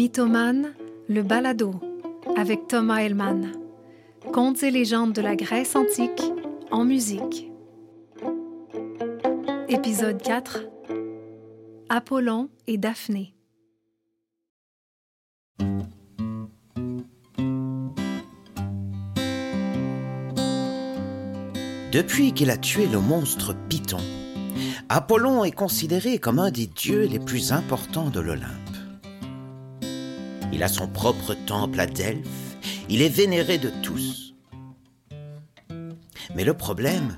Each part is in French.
Mythomane, le balado, avec Thomas Hellman. Contes et légendes de la Grèce antique en musique. Épisode 4 Apollon et Daphné. Depuis qu'il a tué le monstre Python, Apollon est considéré comme un des dieux les plus importants de l'Olympe. Il a son propre temple à Delphes, il est vénéré de tous. Mais le problème,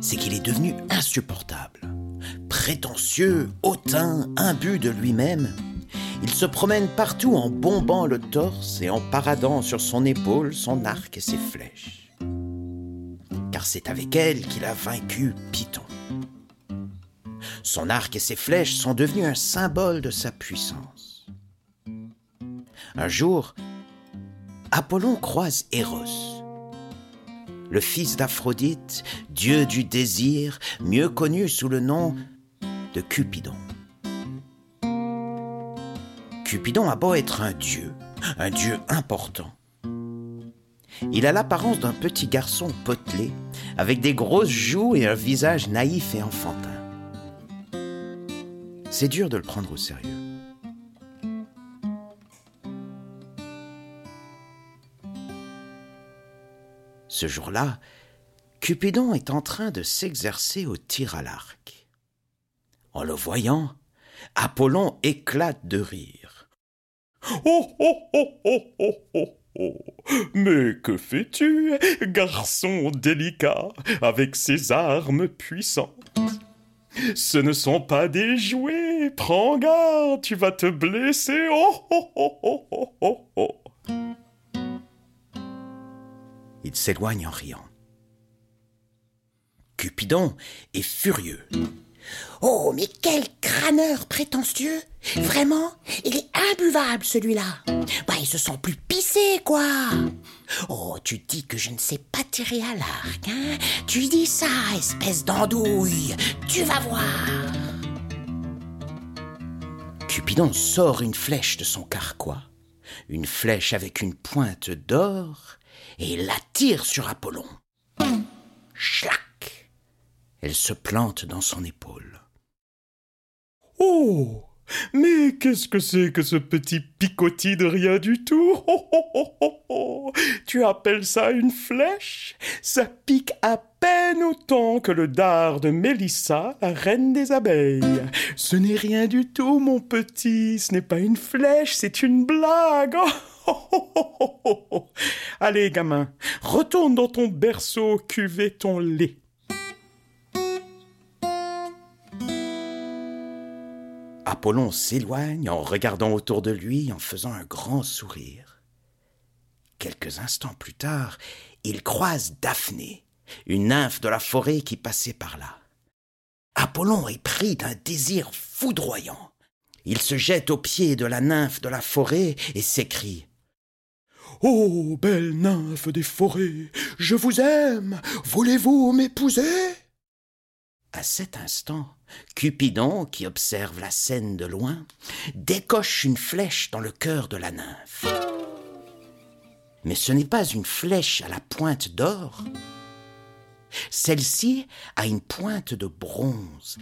c'est qu'il est devenu insupportable. Prétentieux, hautain, imbu de lui-même, il se promène partout en bombant le torse et en paradant sur son épaule son arc et ses flèches car c'est avec elle qu'il a vaincu Python. Son arc et ses flèches sont devenus un symbole de sa puissance. Un jour, Apollon croise Eros, le fils d'Aphrodite, dieu du désir, mieux connu sous le nom de Cupidon. Cupidon a beau être un dieu, un dieu important. Il a l'apparence d'un petit garçon potelé avec des grosses joues et un visage naïf et enfantin. C'est dur de le prendre au sérieux. Ce jour-là, Cupidon est en train de s'exercer au tir à l'arc. En le voyant, Apollon éclate de rire. Oh, oh, oh, oh, oh, oh, oh. Mais que fais-tu, garçon délicat, avec ces armes puissantes? Ce ne sont pas des jouets, prends garde, tu vas te blesser. Oh, oh, oh, oh, oh, oh, oh. Il s'éloigne en riant. Cupidon est furieux. Oh, mais quel crâneur prétentieux Vraiment, il est imbuvable celui-là. Bah, il se sent plus pissé, quoi. Oh, tu dis que je ne sais pas tirer à l'arc, hein Tu dis ça, espèce d'andouille. Tu vas voir. Cupidon sort une flèche de son carquois, une flèche avec une pointe d'or, et la tire sur Apollon. Schlac. Elle se plante dans son épaule. Oh! Mais qu'est-ce que c'est que ce petit picotis de rien du tout? Oh, oh, oh, Tu appelles ça une flèche? Ça pique à peine autant que le dard de Mélissa, la reine des abeilles. Ce n'est rien du tout, mon petit, ce n'est pas une flèche, c'est une blague. Allez, gamin, retourne dans ton berceau cuver ton lait. Apollon s'éloigne en regardant autour de lui en faisant un grand sourire. Quelques instants plus tard, il croise Daphné, une nymphe de la forêt qui passait par là. Apollon est pris d'un désir foudroyant. Il se jette aux pieds de la nymphe de la forêt et s'écrie Oh, belle nymphe des forêts, je vous aime, voulez-vous m'épouser? À cet instant, Cupidon, qui observe la scène de loin, décoche une flèche dans le cœur de la nymphe. Mais ce n'est pas une flèche à la pointe d'or. Celle-ci a une pointe de bronze.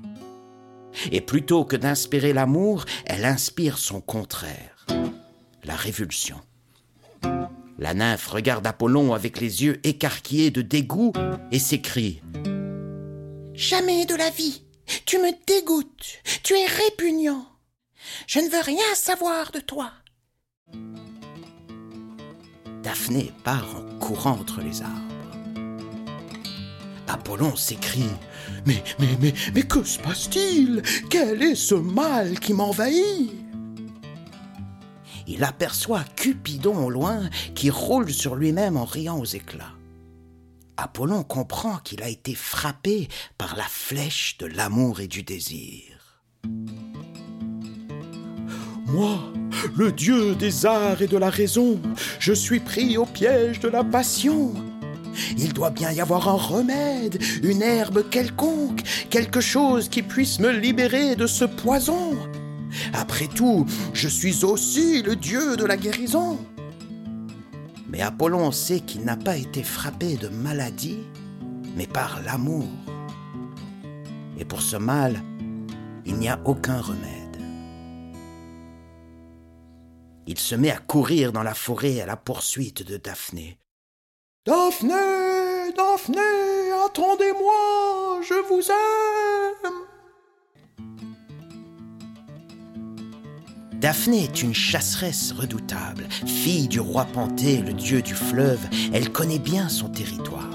Et plutôt que d'inspirer l'amour, elle inspire son contraire, la révulsion. La nymphe regarde Apollon avec les yeux écarquillés de dégoût et s'écrie ⁇ Jamais de la vie tu me dégoûtes. Tu es répugnant. Je ne veux rien savoir de toi. Daphné part en courant entre les arbres. Apollon s'écrie Mais, mais, mais, mais que se passe-t-il? Quel est ce mal qui m'envahit? Il aperçoit Cupidon au loin qui roule sur lui-même en riant aux éclats. Apollon comprend qu'il a été frappé par la flèche de l'amour et du désir. Moi, le dieu des arts et de la raison, je suis pris au piège de la passion. Il doit bien y avoir un remède, une herbe quelconque, quelque chose qui puisse me libérer de ce poison. Après tout, je suis aussi le dieu de la guérison. Mais Apollon sait qu'il n'a pas été frappé de maladie, mais par l'amour. Et pour ce mal, il n'y a aucun remède. Il se met à courir dans la forêt à la poursuite de Daphné. Daphné, Daphné, attendez-moi, je vous aime. Daphné est une chasseresse redoutable, fille du roi Panthée, le dieu du fleuve. Elle connaît bien son territoire.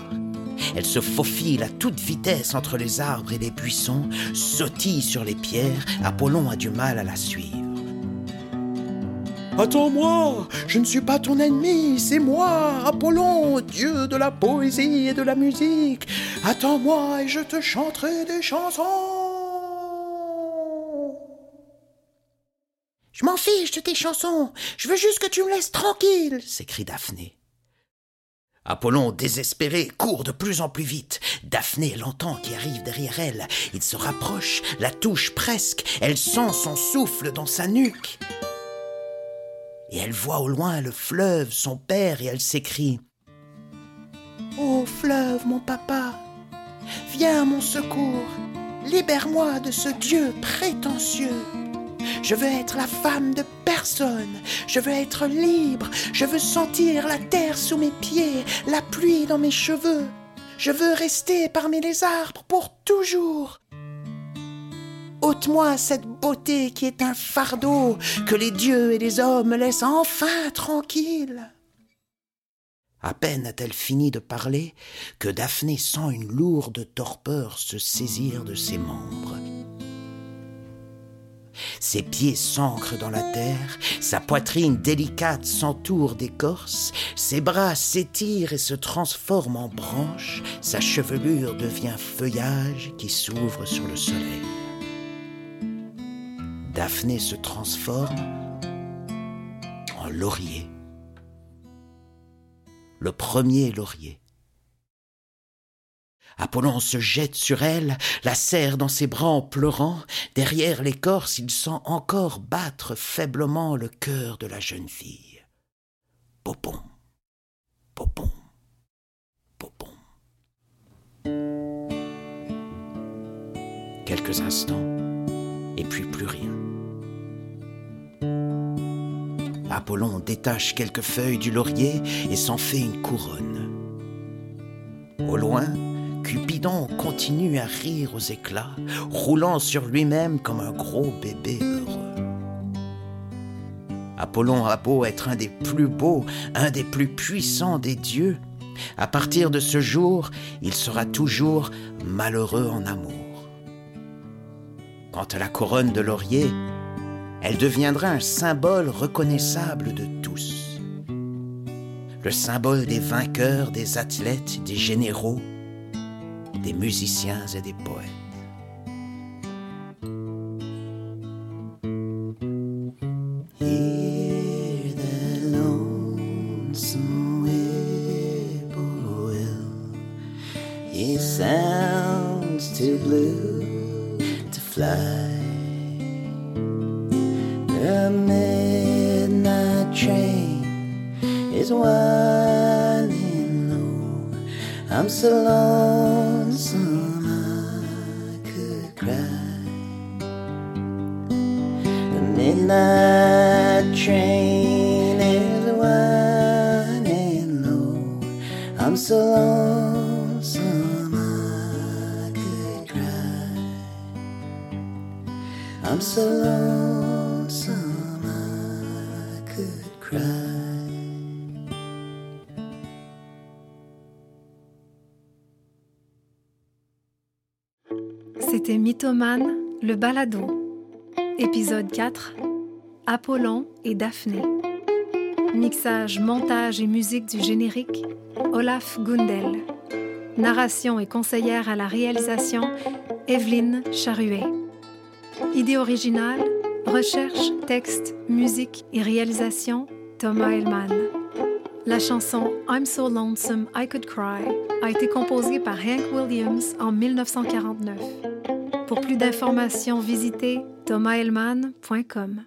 Elle se faufile à toute vitesse entre les arbres et les buissons, sautille sur les pierres. Apollon a du mal à la suivre. Attends-moi, je ne suis pas ton ennemi, c'est moi, Apollon, dieu de la poésie et de la musique. Attends-moi et je te chanterai des chansons. Je m'en fiche de tes chansons. Je veux juste que tu me laisses tranquille, s'écrie Daphné. Apollon, désespéré, court de plus en plus vite. Daphné l'entend qui arrive derrière elle. Il se rapproche, la touche presque. Elle sent son souffle dans sa nuque. Et elle voit au loin le fleuve, son père, et elle s'écrie Ô fleuve, mon papa, viens à mon secours, libère-moi de ce Dieu prétentieux. Je veux être la femme de personne. Je veux être libre. Je veux sentir la terre sous mes pieds, la pluie dans mes cheveux. Je veux rester parmi les arbres pour toujours. Ôte-moi cette beauté qui est un fardeau, que les dieux et les hommes laissent enfin tranquille. À peine a-t-elle fini de parler que Daphné sent une lourde torpeur se saisir de ses membres. Ses pieds s'ancrent dans la terre, sa poitrine délicate s'entoure d'écorce, ses bras s'étirent et se transforment en branches, sa chevelure devient feuillage qui s'ouvre sur le soleil. Daphné se transforme en laurier. Le premier laurier. Apollon se jette sur elle, la serre dans ses bras en pleurant. Derrière l'écorce, il sent encore battre faiblement le cœur de la jeune fille. Popon, popon, popon. Quelques instants, et puis plus rien. Apollon détache quelques feuilles du laurier et s'en fait une couronne. Au loin, Cupidon continue à rire aux éclats, roulant sur lui-même comme un gros bébé heureux. Apollon a beau être un des plus beaux, un des plus puissants des dieux, à partir de ce jour, il sera toujours malheureux en amour. Quant à la couronne de laurier, elle deviendra un symbole reconnaissable de tous. Le symbole des vainqueurs, des athlètes, des généraux, des musiciens et des poètes. Is winding low. I'm so lonesome I could cry. The midnight train is winding low. I'm so lonesome I could cry. I'm so lonesome C'était Mythomane, le balado. Épisode 4. Apollon et Daphné. Mixage, montage et musique du générique, Olaf Gundel. Narration et conseillère à la réalisation, Evelyne Charuet. Idée originale, recherche, texte, musique et réalisation, Thomas Hellman. La chanson I'm So Lonesome I Could Cry a été composée par Hank Williams en 1949. Pour plus d'informations, visitez thomaselman.com.